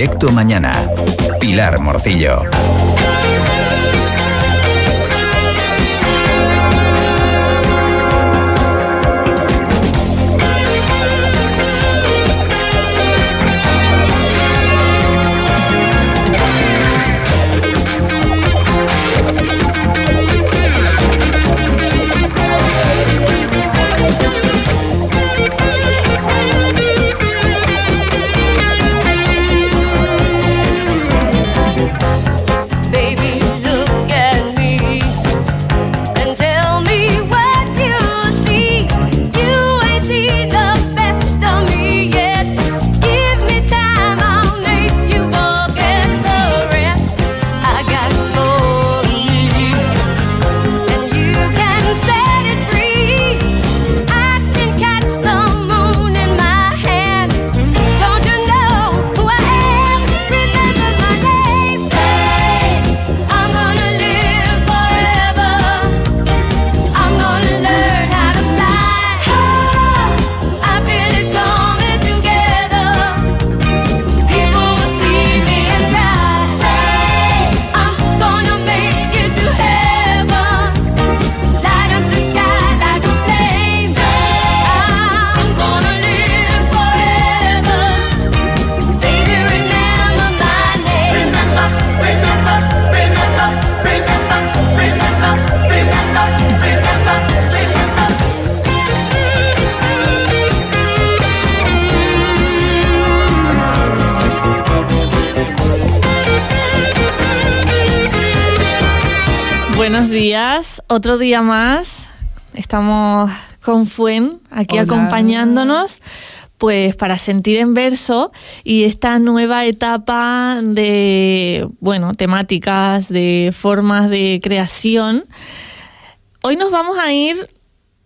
Directo Mañana. Pilar Morcillo. Otro día más. Estamos con Fuen aquí acompañándonos pues para sentir en verso y esta nueva etapa de, bueno, temáticas, de formas de creación. Hoy nos vamos a ir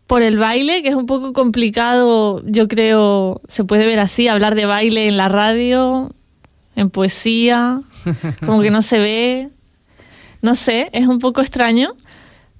por el baile, que es un poco complicado, yo creo, se puede ver así, hablar de baile en la radio, en poesía, como que no se ve, no sé, es un poco extraño,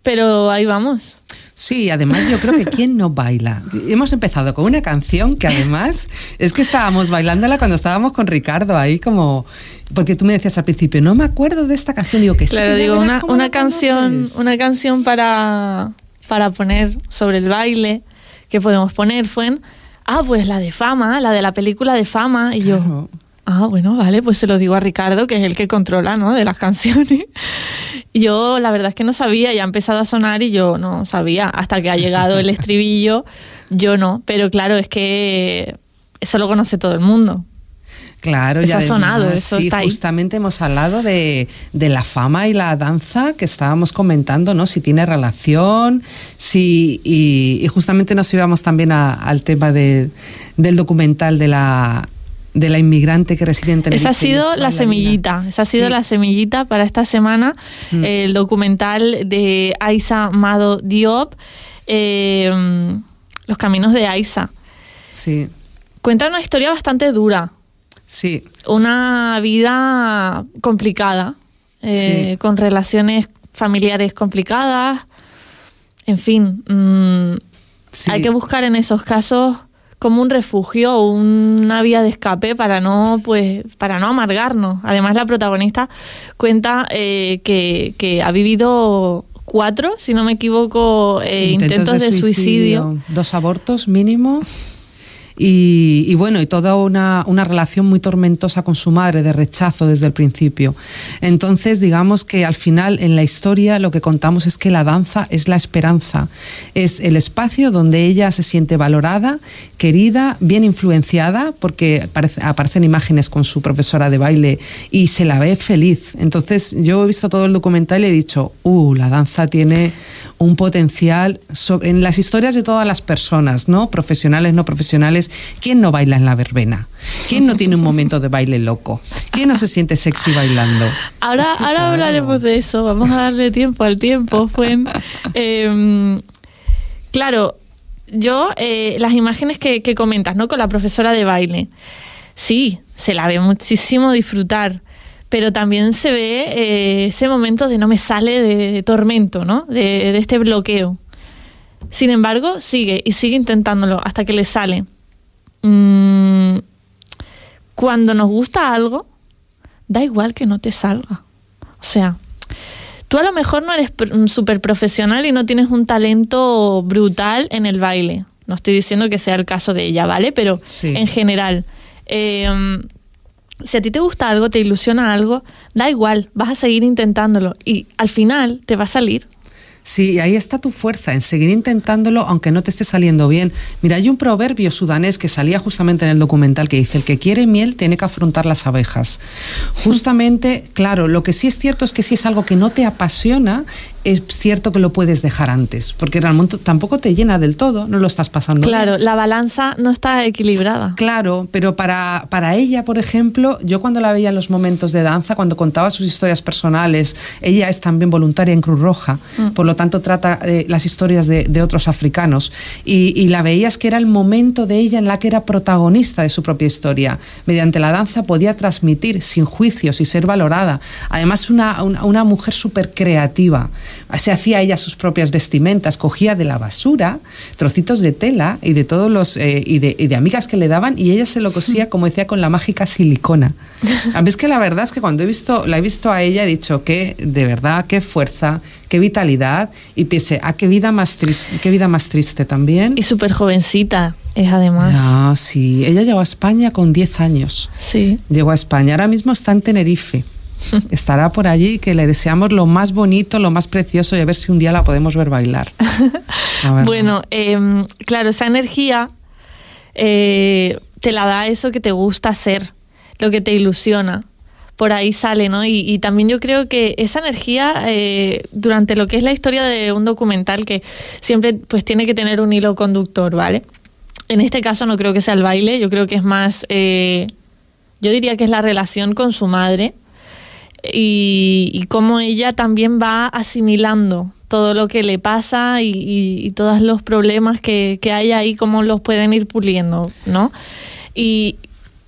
pero ahí vamos. Sí, además yo creo que quién no baila. Hemos empezado con una canción que además es que estábamos bailándola cuando estábamos con Ricardo ahí como porque tú me decías al principio, no me acuerdo de esta canción, digo que claro, digo una, una canción, una canción para para poner sobre el baile que podemos poner fue ah, pues la de Fama, la de la película de Fama y yo Ah, bueno, vale, pues se lo digo a Ricardo, que es el que controla, ¿no? De las canciones. Yo, la verdad es que no sabía, ya ha empezado a sonar y yo no sabía, hasta que ha llegado el estribillo, yo no. Pero claro, es que eso lo conoce todo el mundo. Claro, ya ha sonado, eso sí, justamente hemos hablado de, la fama y la danza que estábamos comentando, ¿no? Si tiene relación, si y, justamente nos íbamos también al tema de, del documental de la de la inmigrante que reside en Esa ha sido la semillita, esa ha sido la semillita para esta semana, mm. el documental de Aisa Mado Diop, eh, Los Caminos de Aisa. Sí. Cuenta una historia bastante dura. Sí. Una vida complicada, eh, con relaciones familiares complicadas, en fin. Mm, hay que buscar en esos casos como un refugio o una vía de escape para no pues para no amargarnos. Además la protagonista cuenta eh, que, ha vivido cuatro si no me equivoco eh, intentos, de, suicidio. dos abortos mínimo y, bueno, y toda una, una, relación muy tormentosa con su madre, de rechazo desde el principio. Entonces, digamos que al final en la historia lo que contamos es que la danza es la esperanza, es el espacio donde ella se siente valorada, querida, bien influenciada, porque aparecen imágenes con su profesora de baile y se la ve feliz. Entonces, yo he visto todo el documental y he dicho, uh, la danza tiene un potencial en las historias de todas las personas, ¿no? Profesionales, no profesionales. ¿Quién no baila en la verbena? ¿Quién no tiene un momento de baile loco? ¿Quién no se siente sexy bailando? Ahora, ahora hablaremos de eso. Vamos a darle tiempo al tiempo. Em, claro, yo, eh, las imágenes que, que comentas, ¿no? Con la profesora de baile. Sí, se la ve muchísimo disfrutar pero también se ve eh, ese momento de no me sale de, tormento, ¿no? De, este bloqueo. Sin embargo, sigue y sigue intentándolo hasta que le sale. Mm, cuando nos gusta algo, da igual que no te salga. O sea, tú a lo mejor no eres súper profesional y no tienes un talento brutal en el baile. No estoy diciendo que sea el caso de ella, ¿vale? Pero en general, em, si a ti te gusta algo, te ilusiona algo, da igual, vas a seguir intentándolo y al final te va a salir. Sí, ahí está tu fuerza, en seguir intentándolo aunque no te esté saliendo bien. Mira, hay un proverbio sudanés que salía justamente en el documental que dice, el que quiere miel tiene que afrontar las abejas. Justamente, claro, lo que sí es cierto es que si es algo que no te apasiona, es cierto que lo puedes dejar antes, porque realmente tampoco te llena del todo, no lo estás pasando. Claro, la balanza no está equilibrada. Claro, pero para, para ella, por ejemplo, yo cuando la veía en los momentos de danza, cuando contaba sus historias personales, ella es también voluntaria en Cruz Roja, mm. por lo tanto trata eh, las historias de, de otros africanos, y, y, la veías que era el momento de ella en la que era protagonista de su propia historia. Mediante la danza podía transmitir sin juicios y ser valorada. Además, una, una, una mujer súper creativa se hacía ella sus propias vestimentas, cogía de la basura trocitos de tela y de todos los eh, y, de, amigas que le daban y ella se lo cosía, como decía, con la mágica silicona. A mí es que la verdad es que cuando he visto, la he visto a ella he dicho que de verdad, qué fuerza, qué vitalidad y piense, ah, qué vida más triste, qué vida más triste también. Y súper jovencita es además. Ah, sí, ella llegó a España con 10 años. Sí. Llegó a España, ahora mismo está en Tenerife. estará por allí, que le deseamos lo más bonito, lo más precioso y a ver si un día la podemos ver bailar. bueno, em, claro, esa energía eh, te la da eso que te gusta hacer, lo que te ilusiona. Por ahí sale, ¿no? Y, también yo creo que esa energía, eh, durante lo que es la historia de un documental, que siempre pues tiene que tener un hilo conductor, ¿vale? En este caso no creo que sea el baile, yo creo que es más, eh, yo diría que es la relación con su madre, y, cómo ella también va asimilando todo lo que le pasa y, todos los problemas que, hay ahí, cómo los pueden ir puliendo, ¿no? Y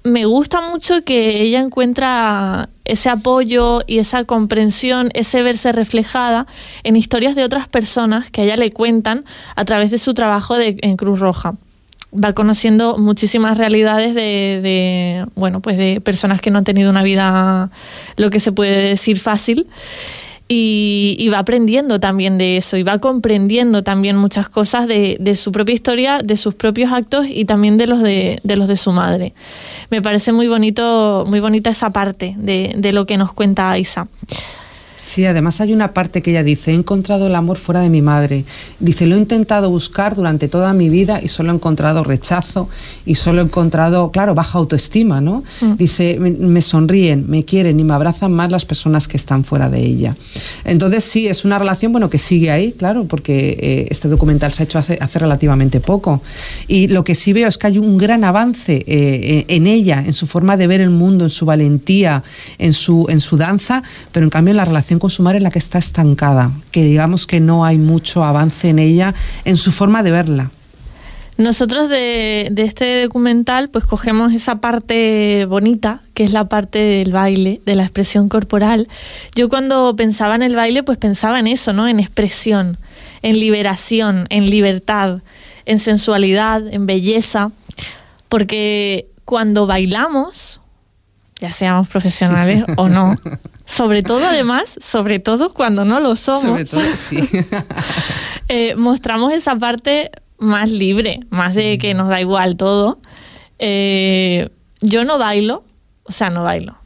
me gusta mucho que ella encuentra ese apoyo y esa comprensión, ese verse reflejada en historias de otras personas que a ella le cuentan a través de su trabajo de, en Cruz Roja va conociendo muchísimas realidades de, bueno, pues de personas que no han tenido una vida, lo que se puede decir fácil. Y, va aprendiendo también de eso y va comprendiendo también muchas cosas de, su propia historia, de sus propios actos y también de los de, de, los de su madre. Me parece muy bonito, muy bonita esa parte de, de lo que nos cuenta Isa. Sí, además hay una parte que ella dice, he encontrado el amor fuera de mi madre. Dice, lo he intentado buscar durante toda mi vida y solo he encontrado rechazo y solo he encontrado, claro, baja autoestima, ¿no? Mm. Dice, me, sonríen, me quieren y me abrazan más las personas que están fuera de ella. Entonces sí, es una relación, bueno, que sigue ahí, claro, porque eh, este documental se ha hecho hace, hace, relativamente poco. Y lo que sí veo es que hay un gran avance eh, en ella, en su forma de ver el mundo, en su valentía, en su, en su danza, pero en cambio en la relación con su madre en la que está estancada, que digamos que no hay mucho avance en ella, en su forma de verla. Nosotros de, este documental pues cogemos esa parte bonita, que es la parte del baile, de la expresión corporal. Yo cuando pensaba en el baile pues pensaba en eso, ¿no? En expresión, en liberación, en libertad, en sensualidad, en belleza, porque cuando bailamos, ya seamos profesionales o no, sobre todo además, sobre todo cuando no lo somos, eh, mostramos esa parte más libre, más de que nos da igual todo. Eh, yo no bailo, o sea, no bailo.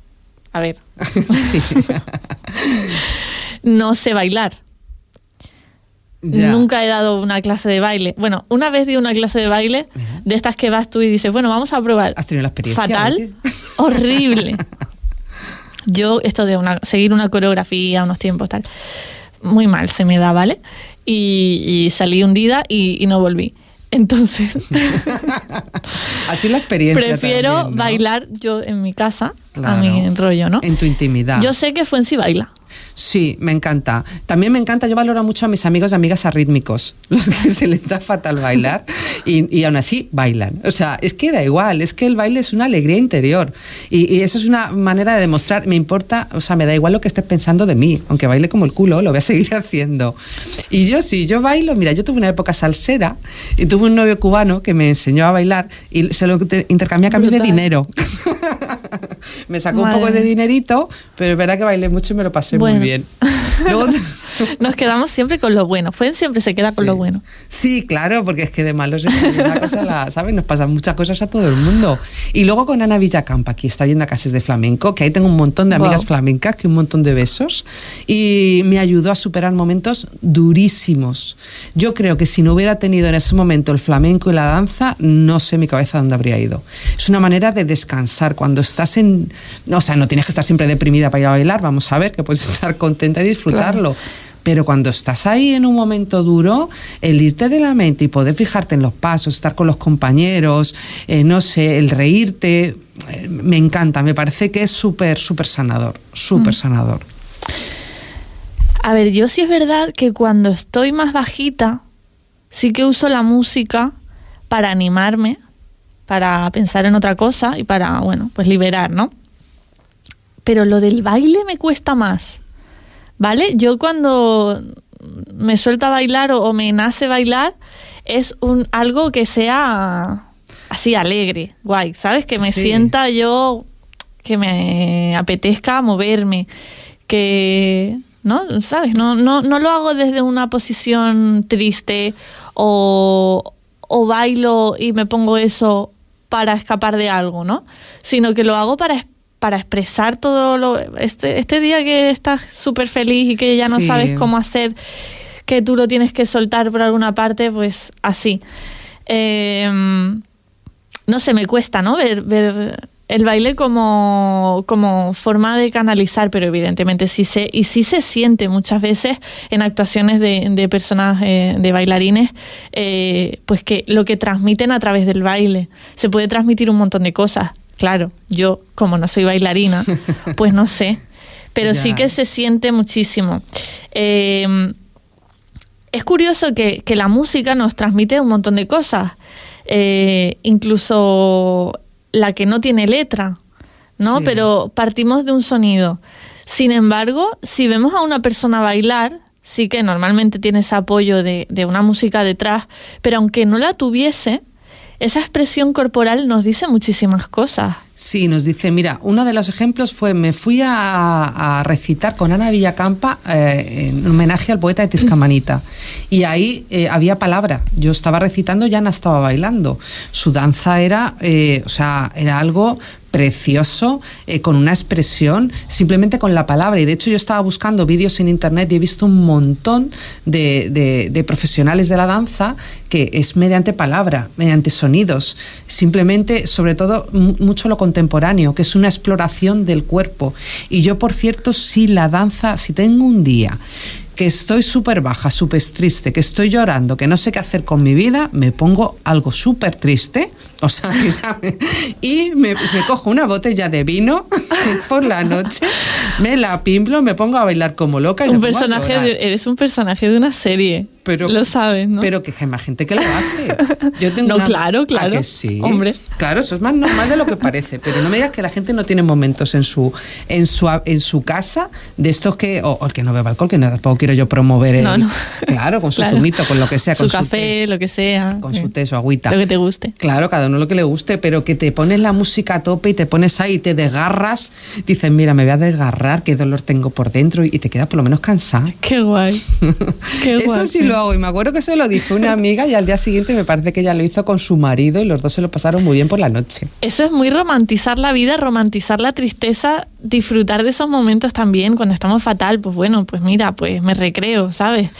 A ver. no sé bailar. Nunca he dado una clase de baile. Bueno, una vez di una clase de baile, de estas que vas tú y dices, bueno, vamos a probar. ¿Has tenido la experiencia? Fatal, horrible. Yo, esto de una, seguir una coreografía, unos tiempos, tal, muy mal se me da, ¿vale? Y, salí hundida y, no volví. Entonces. Así la experiencia. Prefiero bailar yo en mi casa, a mi rollo, ¿no? En tu intimidad. Yo sé que fue en sí baila. Sí, me encanta. También me encanta, yo valoro mucho a mis amigos y amigas arrítmicos, los que se les da fatal bailar y, y aún así bailan. O sea, es que da igual, es que el baile es una alegría interior y, eso es una manera de demostrar, me importa, o sea, me da igual lo que estés pensando de mí, aunque baile como el culo, lo voy a seguir haciendo. Y yo sí, yo bailo, mira, yo tuve una época salsera y tuve un novio cubano que me enseñó a bailar y se lo intercambié a cambio de dinero. me sacó un poco de dinerito, pero es verdad que bailé mucho y me lo pasé muy bien. Nos quedamos siempre con lo bueno. Fuen siempre se queda con lo bueno. Sí, claro, porque es que de malos es una cosa, la, ¿sabes? Nos pasan muchas cosas a todo el mundo. Y luego con Ana Villacampa, aquí está viendo a Casas de Flamenco, que ahí tengo un montón de amigas flamencas, que un montón de besos. Y me ayudó a superar momentos durísimos. Yo creo que si no hubiera tenido en ese momento el flamenco y la danza, no sé mi cabeza dónde habría ido. Es una manera de descansar. Cuando estás en. O sea, no tienes que estar siempre deprimida para ir a bailar, vamos a ver, que puedes estar contenta y disfrutarlo. Pero cuando estás ahí en un momento duro, el irte de la mente y poder fijarte en los pasos, estar con los compañeros, eh, no sé, el reírte, eh, me encanta, me parece que es súper, súper sanador, súper mm. sanador. A ver, yo sí es verdad que cuando estoy más bajita, sí que uso la música para animarme, para pensar en otra cosa y para, bueno, pues liberar, ¿no? Pero lo del baile me cuesta más, ¿vale? Yo cuando me suelto a bailar o, me nace bailar, es un algo que sea así alegre, guay, ¿sabes? Que me sienta yo, que me apetezca moverme, que ¿no? ¿Sabes? No, no, no lo hago desde una posición triste o, o bailo y me pongo eso para escapar de algo, ¿no? Sino que lo hago para, para expresar todo lo... Este, este día que estás súper feliz y que ya no sabes cómo hacer, que tú lo tienes que soltar por alguna parte, pues así. Em, no sé, me cuesta, ¿no? Ver, ver el baile como, como forma de canalizar, pero evidentemente sí se, y sí se siente muchas veces en actuaciones de, de personas, eh, de bailarines, eh, pues que lo que transmiten a través del baile. Se puede transmitir un montón de cosas. Claro, yo como no soy bailarina, pues no sé, pero sí que se siente muchísimo. Eh, es curioso que, que, la música nos transmite un montón de cosas. incluso la que no tiene letra, ¿no? Pero partimos de un sonido. Sin embargo, si vemos a una persona bailar, sí que normalmente tiene ese apoyo de, de una música detrás, pero aunque no la tuviese, esa expresión corporal nos dice muchísimas cosas. Sí, nos dice, mira, uno de los ejemplos fue, me fui a, recitar con Ana Villacampa eh, en homenaje al poeta de Tiscamanita. Y ahí eh, había palabra. Yo estaba recitando y Ana estaba bailando. Su danza era, eh, o sea, era algo precioso, eh, con una expresión, simplemente con la palabra. Y de hecho yo estaba buscando vídeos en internet y he visto un montón de, de, profesionales de la danza que es mediante palabra, mediante sonidos, simplemente, sobre todo, mucho lo contemporáneo, que es una exploración del cuerpo. Y yo, por cierto, si la danza, si tengo un día que estoy súper baja, súper triste, que estoy llorando, que no sé qué hacer con mi vida, me pongo algo súper triste, o sea, y me, cojo una botella de vino por la noche, me la pimplo, me pongo a bailar como loca. Y un personaje eres un personaje de una serie. Pero, lo sabes, ¿no? Pero que hay más gente que lo hace. Yo tengo no, claro, claro. Que sí? Hombre. Claro, eso es más normal de lo que parece. Pero no me digas que la gente no tiene momentos en su en su, en su casa de estos que. O, el que no bebe alcohol, que no, tampoco quiero yo promover el. No, no. Claro, con su zumito, con lo que sea. Su con café, lo que sea. Con su té, su agüita. Lo que te guste. Claro, cada uno lo que le guste, pero que te pones la música a tope y te pones ahí y te desgarras. Dices, mira, me voy a desgarrar, qué dolor tengo por dentro y te quedas por lo menos cansada. Qué guay. Qué guay. Eso sí lo hago y me acuerdo que se lo dijo una amiga y al día siguiente me parece que ella lo hizo con su marido y los dos se lo pasaron muy bien por la noche. Eso es muy romantizar la vida, romantizar la tristeza, disfrutar de esos momentos también cuando estamos fatal, pues bueno, pues mira, pues me recreo, ¿sabes?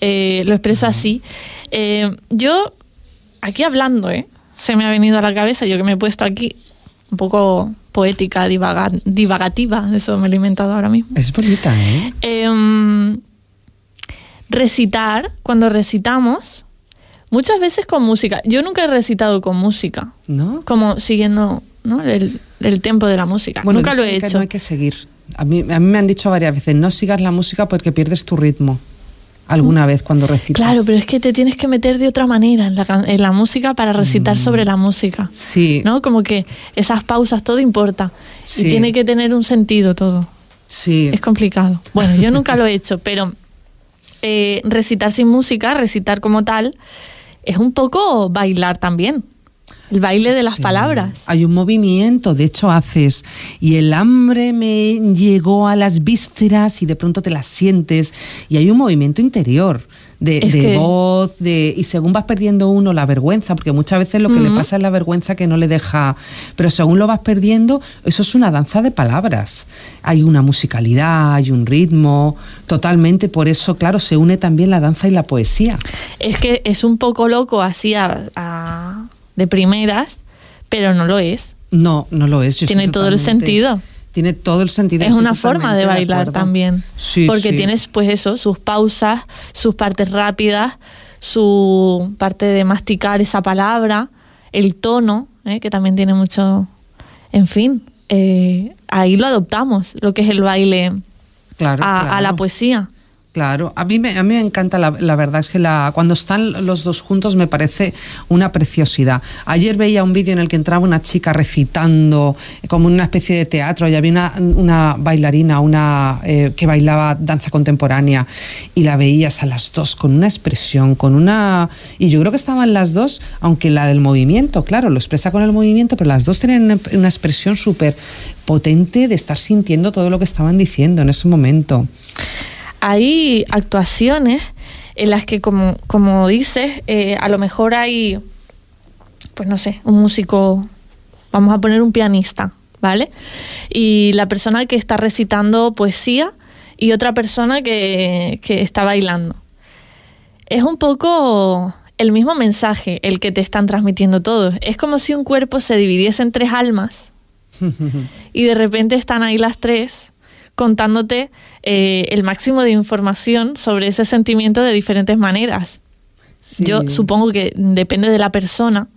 Eh, lo expreso así. Eh, yo, aquí hablando, ¿eh? Se me ha venido a la cabeza, yo que me he puesto aquí un poco poética, divagativa, eso me lo he inventado ahora mismo. Es bonita, ¿eh? eh recitar, cuando recitamos, muchas veces con música. Yo nunca he recitado con música. ¿No? Como siguiendo ¿no? el, el tempo de la música. nunca lo he hecho. no hay que seguir. A mí, a mí me han dicho varias veces, no sigas la música porque pierdes tu ritmo alguna vez cuando recitas. Claro, pero es que te tienes que meter de otra manera en la, en la música para recitar mm. sobre la música. Sí. ¿No? Como que esas pausas, todo importa. Y tiene que tener un sentido todo. Sí. Es complicado. Bueno, yo nunca lo he hecho, pero recitar sin música, recitar como tal, es un poco bailar también. el baile de las palabras. Hay un movimiento, de hecho haces, y el hambre me llegó a las vísceras y de pronto te las sientes, y hay un movimiento interior de, voz, de, y según vas perdiendo uno la vergüenza, porque muchas veces lo que le pasa es la vergüenza que no le deja, pero según lo vas perdiendo, eso es una danza de palabras. Hay una musicalidad, hay un ritmo, totalmente, por eso, claro, se une también la danza y la poesía. Es que es un poco loco así a de primeras, pero no lo es. No, no lo es. Tiene todo el sentido. Tiene todo el sentido. Es una forma de bailar también. Sí, porque tienes, pues eso, sus pausas, sus partes rápidas, su parte de masticar esa palabra, el tono, ¿eh? que también tiene mucho. En fin, eh, ahí lo adoptamos, lo que es el baile claro. a la poesía. Claro, a mí me, a mí me encanta, la, verdad es que la, cuando están los dos juntos me parece una preciosidad. Ayer veía un vídeo en el que entraba una chica recitando como una especie de teatro y había una, una bailarina una eh, que bailaba danza contemporánea y la veías a las dos con una expresión, con una... Y yo creo que estaban las dos, aunque la del movimiento, claro, lo expresa con el movimiento, pero las dos tenían una expresión súper potente de estar sintiendo todo lo que estaban diciendo en ese momento hay actuaciones en las que, como, como dices, eh, a lo mejor hay, pues no sé, un músico, vamos a poner un pianista, ¿vale? Y la persona que está recitando poesía y otra persona que, que está bailando. Es un poco el mismo mensaje el que te están transmitiendo todos. Es como si un cuerpo se dividiese en tres almas y de repente están ahí las tres contándote eh, el máximo de información sobre ese sentimiento de diferentes maneras. Yo supongo que depende de la persona,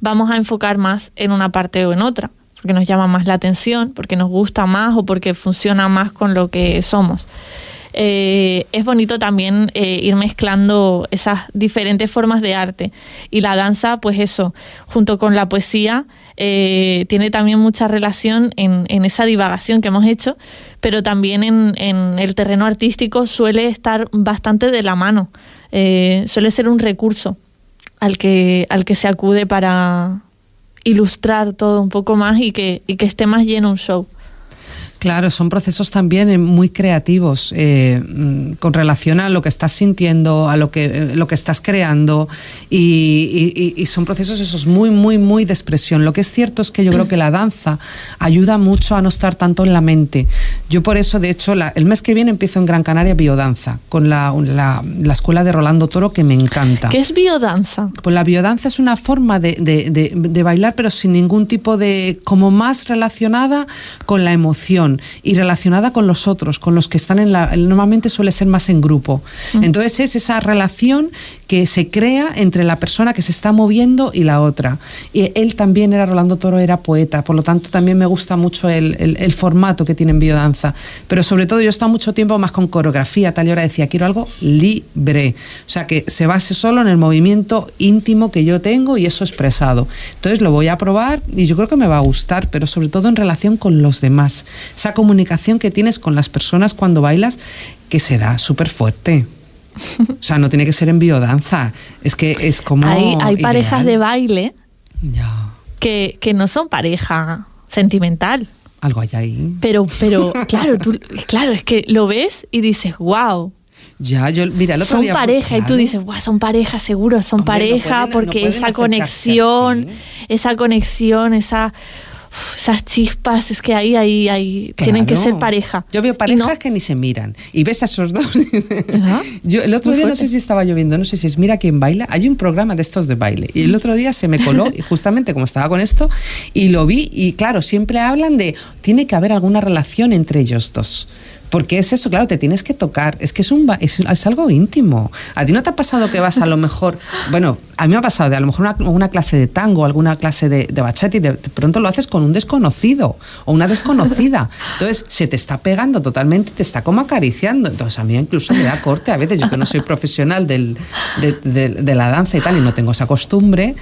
vamos a enfocar más en una parte o en otra, porque nos llama más la atención, porque nos gusta más o porque funciona más con lo que somos. Eh, es bonito también eh, ir mezclando esas diferentes formas de arte. Y la danza, pues eso, junto con la poesía, eh, tiene también mucha relación en, en, esa divagación que hemos hecho, pero también en, en, el terreno artístico suele estar bastante de la mano, suele ser un recurso al que, al que se acude para ilustrar todo un poco más y que, y que esté más lleno un show. Claro, son procesos también eh, muy creativos eh, mm, con relación a lo que estás sintiendo, a lo que, eh, lo que estás creando y, son procesos esos muy, muy, muy de expresión. Lo que es cierto es que yo creo que la danza ayuda mucho a no estar tanto en la mente. Yo por eso, de hecho, el mes que viene empiezo en Gran Canaria biodanza con la, la, escuela de Rolando Toro que me encanta. ¿Qué es biodanza? Pues la biodanza es una forma de, de, de bailar pero sin ningún tipo de, como más relacionada con la emoción y relacionada con los otros, con los que están en la... Normalmente suele ser más en grupo. Mm. Entonces es esa relación que se crea entre la persona que se está moviendo y la otra. Y él también era, Rolando Toro era poeta, por lo tanto también me gusta mucho el, el, formato que tiene en biodanza. Pero sobre todo yo he estado mucho tiempo más con coreografía, tal y ahora decía, quiero algo libre. O sea, que se base solo en el movimiento íntimo que yo tengo y eso expresado. Entonces lo voy a probar y yo creo que me va a gustar, pero sobre todo en relación con los demás esa comunicación que tienes con las personas cuando bailas que se da súper fuerte. O sea, no tiene que ser en biodanza. Es que es como. Hay, hay parejas de baile que, que no son pareja sentimental. Algo hay ahí. Pero, pero, claro, tú, claro, es que lo ves y dices, wow. Ya, yo, mira, el otro son pareja y tú dices, wow, son pareja, seguro, son pareja, porque esa conexión, esa conexión, esa esas chispas, es que ahí, ahí, ahí tienen que ser pareja. Yo veo parejas que ni se miran y ves a esos dos. yo el otro día no sé si estaba lloviendo, no sé si es Mira quién baila. Hay un programa de estos de baile y el otro día se me coló y justamente como estaba con esto y lo vi y claro siempre hablan de tiene que haber alguna relación entre ellos dos. Porque es eso, claro, te tienes que tocar. Es que es, es, algo íntimo. ¿A ti no te ha pasado que vas a lo mejor, bueno, a mí me ha pasado de a lo mejor una, clase de tango, alguna clase de, de bachata y de, pronto lo haces con un desconocido o una desconocida. Entonces se te está pegando totalmente, te está como acariciando. Entonces a mí incluso me da corte a veces, yo que no soy profesional del, de, de la danza y tal y no tengo esa costumbre,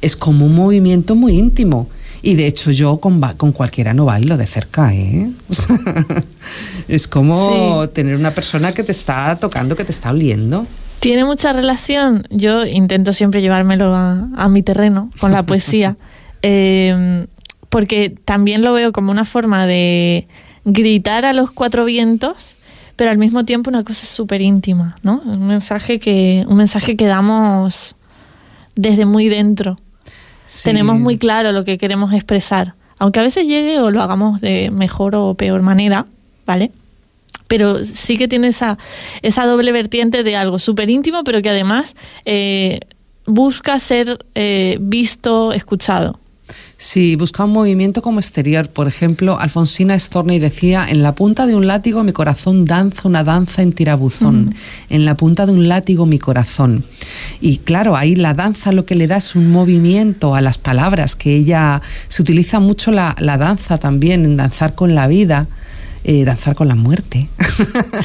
es como un movimiento muy íntimo. Y de hecho yo con, con cualquiera no bailo de cerca, ¿eh? es como tener una persona que te está tocando, que te está oliendo. Tiene mucha relación. Yo intento siempre llevármelo a, mi terreno con la poesía, em, porque también lo veo como una forma de gritar a los cuatro vientos, pero al mismo tiempo una cosa súper íntima, ¿no? Un mensaje que un mensaje que damos desde muy dentro. Tenemos muy claro lo que queremos expresar, aunque a veces llegue o lo hagamos de mejor o peor manera, ¿vale? pero sí que tiene esa, esa doble vertiente de algo súper íntimo, pero que además eh, busca ser eh, visto, escuchado. Sí, busca un movimiento como exterior. Por ejemplo, Alfonsina Storney decía, en la punta de un látigo mi corazón danza una danza en tirabuzón. En la punta de un látigo mi corazón. Y claro, ahí la danza lo que le da es un movimiento a las palabras, que ella se utiliza mucho la, la danza también, en danzar con la vida. Eh, danzar con la muerte.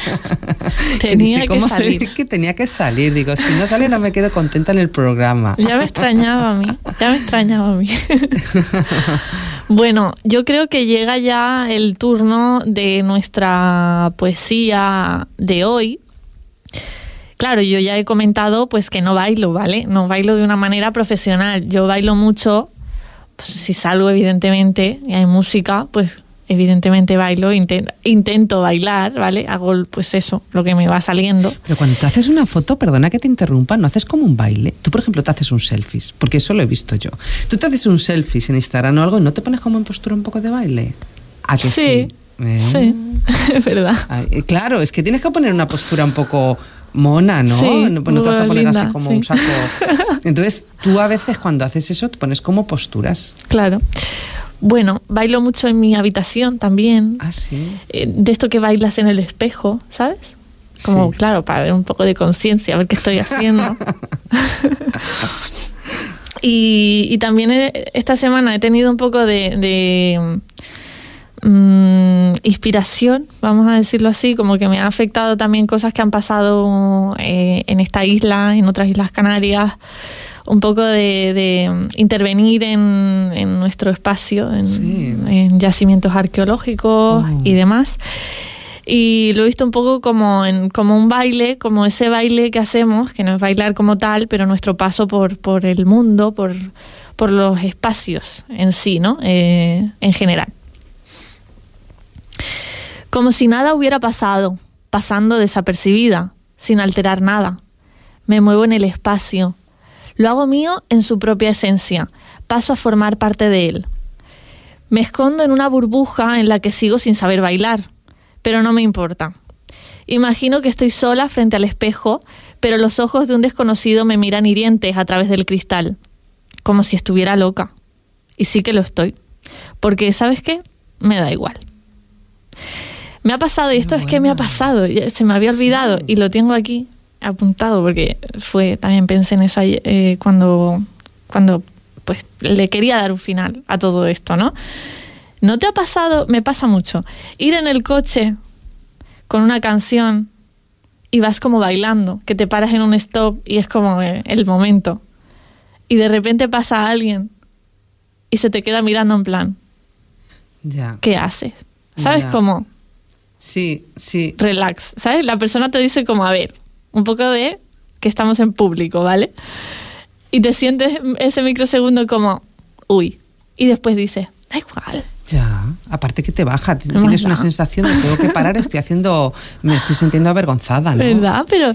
tenía que, salir. que tenía que salir. Digo, si no sale no me quedo contenta en el programa. Ya me extrañaba a mí, ya me extrañaba a mí. bueno, yo creo que llega ya el turno de nuestra poesía de hoy. Claro, yo ya he comentado pues que no bailo, ¿vale? No bailo de una manera profesional. Yo bailo mucho, pues, si salgo evidentemente y hay música, pues evidentemente bailo, intento, bailar, ¿vale? Hago pues eso, lo que me va saliendo. Pero cuando te haces una foto, perdona que te interrumpa, no haces como un baile. Tú, por ejemplo, te haces un selfie, porque eso lo he visto yo. Tú te haces un selfie en Instagram o algo y no te pones como en postura un poco de baile. ¿A que sí? Sí, ¿Eh? es verdad. Eh, claro, es que tienes que poner una postura un poco mona, ¿no? no, te vas a poner así como un saco. Entonces, tú a veces cuando haces eso te pones como posturas. Claro. Bueno, bailo mucho en mi habitación también. Ah, sí. Eh, de esto que bailas en el espejo, ¿sabes? Como, claro, para ver un poco de conciencia, a ver qué estoy haciendo. y, también esta semana he tenido un poco de, mm, inspiración, vamos a decirlo así, como que me ha afectado también cosas que han pasado eh, en esta isla, en otras islas canarias un poco de, intervenir en, nuestro espacio, en, yacimientos arqueológicos y demás. Y lo he visto un poco como, en, como un baile, como ese baile que hacemos, que no es bailar como tal, pero nuestro paso por, por el mundo, por, por los espacios en sí, ¿no? Eh, en general. Como si nada hubiera pasado, pasando desapercibida, sin alterar nada. Me muevo en el espacio, lo hago mío en su propia esencia, paso a formar parte de él. Me escondo en una burbuja en la que sigo sin saber bailar, pero no me importa. Imagino que estoy sola frente al espejo, pero los ojos de un desconocido me miran hirientes a través del cristal, como si estuviera loca. Y sí que lo estoy, porque ¿sabes qué? Me da igual. Me ha pasado, y esto es que me ha pasado, se me había olvidado, y lo tengo aquí, apuntado porque fue también pensé en eso eh, cuando cuando pues le quería dar un final a todo esto, ¿no? ¿No te ha pasado? Me pasa mucho. Ir en el coche con una canción y vas como bailando, que te paras en un stop y es como eh, el momento. Y de repente pasa alguien y se te queda mirando en plan. Ya. ¿Qué haces? ¿Sabes cómo? Sí, sí. Relax. ¿Sabes? La persona te dice como, a ver, un poco de que estamos en público, ¿vale? Y te sientes ese microsegundo como, uy, y después dices, da igual. Ya, aparte que te baja, tienes una sensación de tengo que parar, estoy haciendo, me estoy sintiendo avergonzada, ¿no? ¿Verdad? Pero,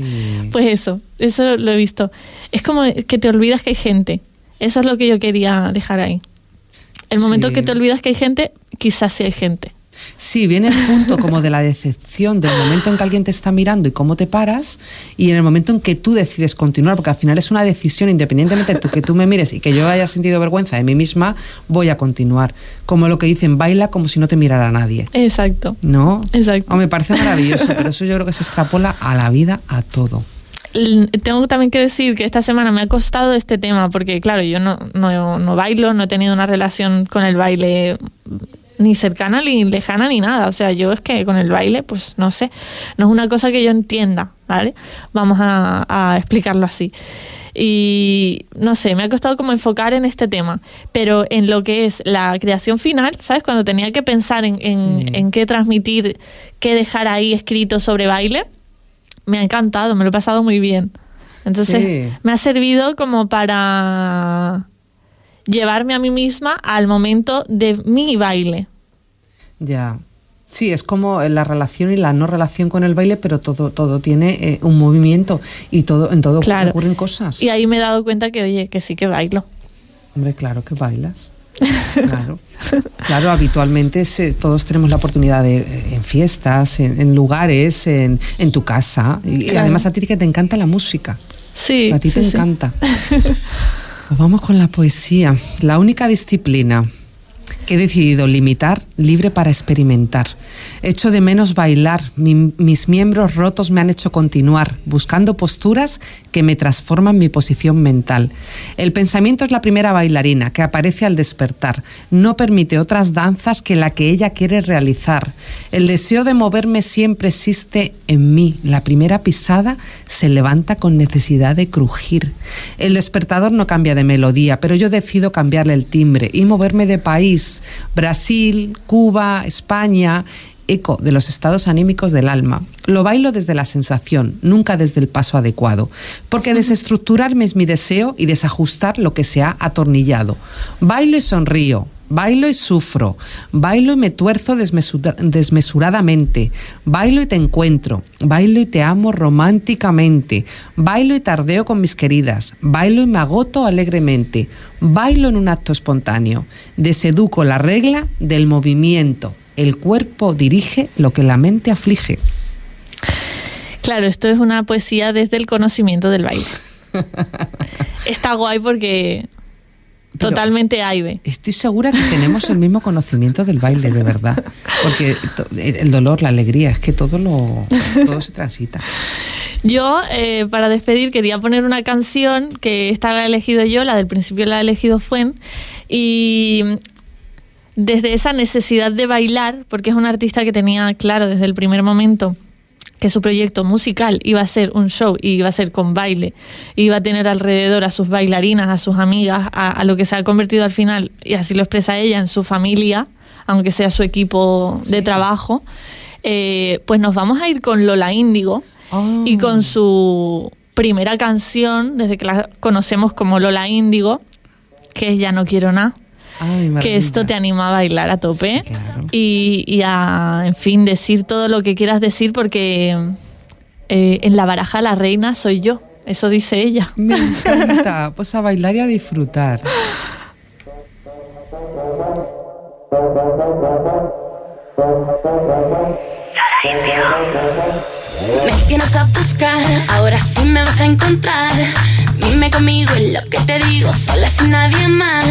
pues eso, eso lo he visto. Es como que te olvidas que hay gente. Eso es lo que yo quería dejar ahí. El momento que te olvidas que hay gente, quizás sí hay gente. Sí, viene el punto como de la decepción del momento en que alguien te está mirando y cómo te paras y en el momento en que tú decides continuar, porque al final es una decisión independientemente de que tú me mires y que yo haya sentido vergüenza de mí misma, voy a continuar. Como lo que dicen, baila como si no te mirara nadie. Exacto. ¿No? Exacto. O me parece maravilloso, pero eso yo creo que se extrapola a la vida, a todo tengo también que decir que esta semana me ha costado este tema porque claro yo no, no, no, bailo no he tenido una relación con el baile ni cercana ni lejana ni nada. O sea, yo es que con el baile, pues no sé, no es una cosa que yo entienda, ¿vale? Vamos a, explicarlo así. Y no sé, me ha costado como enfocar en este tema, pero en lo que es la creación final, ¿sabes? Cuando tenía que pensar en, en qué transmitir, qué dejar ahí escrito sobre baile, me ha encantado, me lo he pasado muy bien. Entonces me ha servido como para llevarme a mí misma al momento de mi baile. Ya. Sí, es como la relación y la no relación con el baile, pero todo, todo tiene eh, un movimiento y todo, en todo ocurren cosas. Y ahí me he dado cuenta que, oye, que sí que bailo. Hombre, claro que bailas. Claro, claro habitualmente todos tenemos la oportunidad de eh, en fiestas, en, lugares, en, tu casa. Y, además a ti que te encanta la música. Sí. A ti te encanta. Vamos con la poesía. La única disciplina que he decidido limitar, libre para experimentar. Echo de menos bailar, mis miembros rotos me han hecho continuar, buscando posturas que me transforman mi posición mental. El pensamiento es la primera bailarina que aparece al despertar, no permite otras danzas que la que ella quiere realizar. El deseo de moverme siempre existe en mí, la primera pisada se levanta con necesidad de crujir. El despertador no cambia de melodía, pero yo decido cambiarle el timbre y moverme de país Brasil, Cuba, España, eco de los estados anímicos del alma. Lo bailo desde la sensación, nunca desde el paso adecuado, porque desestructurarme es mi deseo y desajustar lo que se ha atornillado. Bailo y sonrío, bailo y sufro, bailo y me tuerzo desmesuradamente, bailo y te encuentro, bailo y te amo románticamente, bailo y tardeo con mis queridas, bailo y me agoto alegremente, bailo en un acto espontáneo, deseduco la regla del movimiento, el cuerpo dirige lo que la mente aflige. Claro, esto es una poesía desde el conocimiento del baile. Está guay porque Totalmente AIBE. Estoy segura que tenemos el mismo conocimiento del baile, de verdad. Porque el dolor, la alegría, es que todo, lo, todo se transita. Yo, eh, para despedir, quería poner una canción que esta la he elegido yo, la del principio la ha elegido Fuen, y desde esa necesidad de bailar, porque es un artista que tenía claro desde el primer momento que su proyecto musical iba a ser un show y iba a ser con baile, iba a tener alrededor a sus bailarinas, a sus amigas, a, lo que se ha convertido al final, y así lo expresa ella, en su familia, aunque sea su equipo de trabajo, eh, pues nos vamos a ir con Lola Índigo y con ah. su primera canción, desde que la conocemos como Lola Índigo, que es Ya no quiero nada que esto te anima a bailar a tope y, a, en fin, decir todo lo que quieras decir porque eh, en la baraja la reina soy yo. Eso dice ella. Me encanta. Pues a bailar y a disfrutar. Me tienes a buscar, ahora sí me vas a encontrar. Dime conmigo en lo que te digo, sola sin nadie más.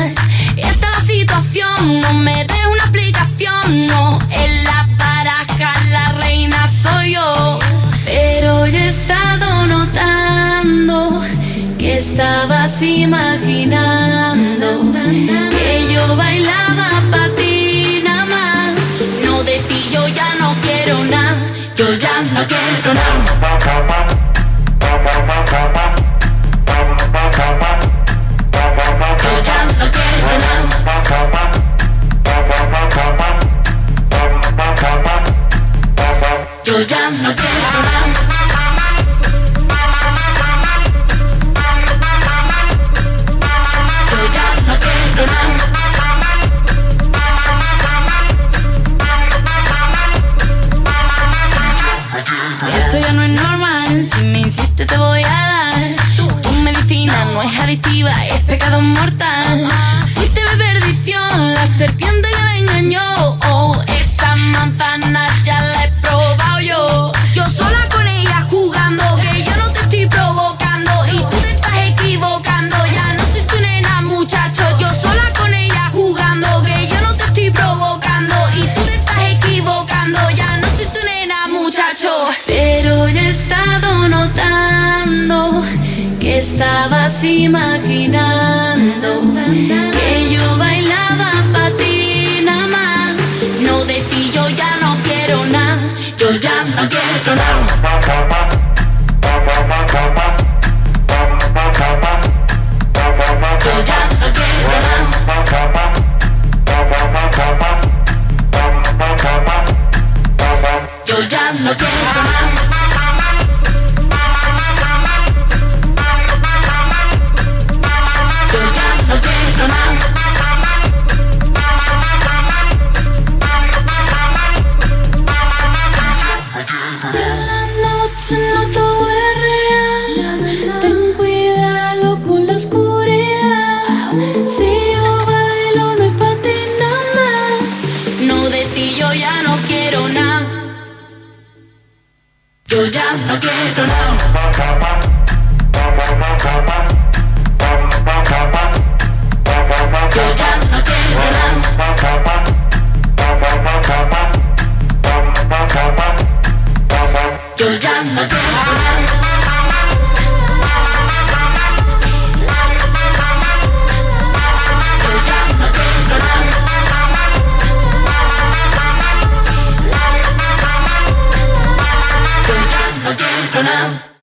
No me dé una aplicación, no. En la baraja la reina soy yo. Pero yo he estado notando que estabas imaginando que yo bailaba para ti nada. No de ti yo ya no quiero nada, yo ya no quiero nada. Es pecado mortal. Fuiste mi perdición, la serpiente que me engañó. Estabas imaginando que yo bailaba para ti nada más. No de ti yo ya no quiero nada, yo ya no quiero nada.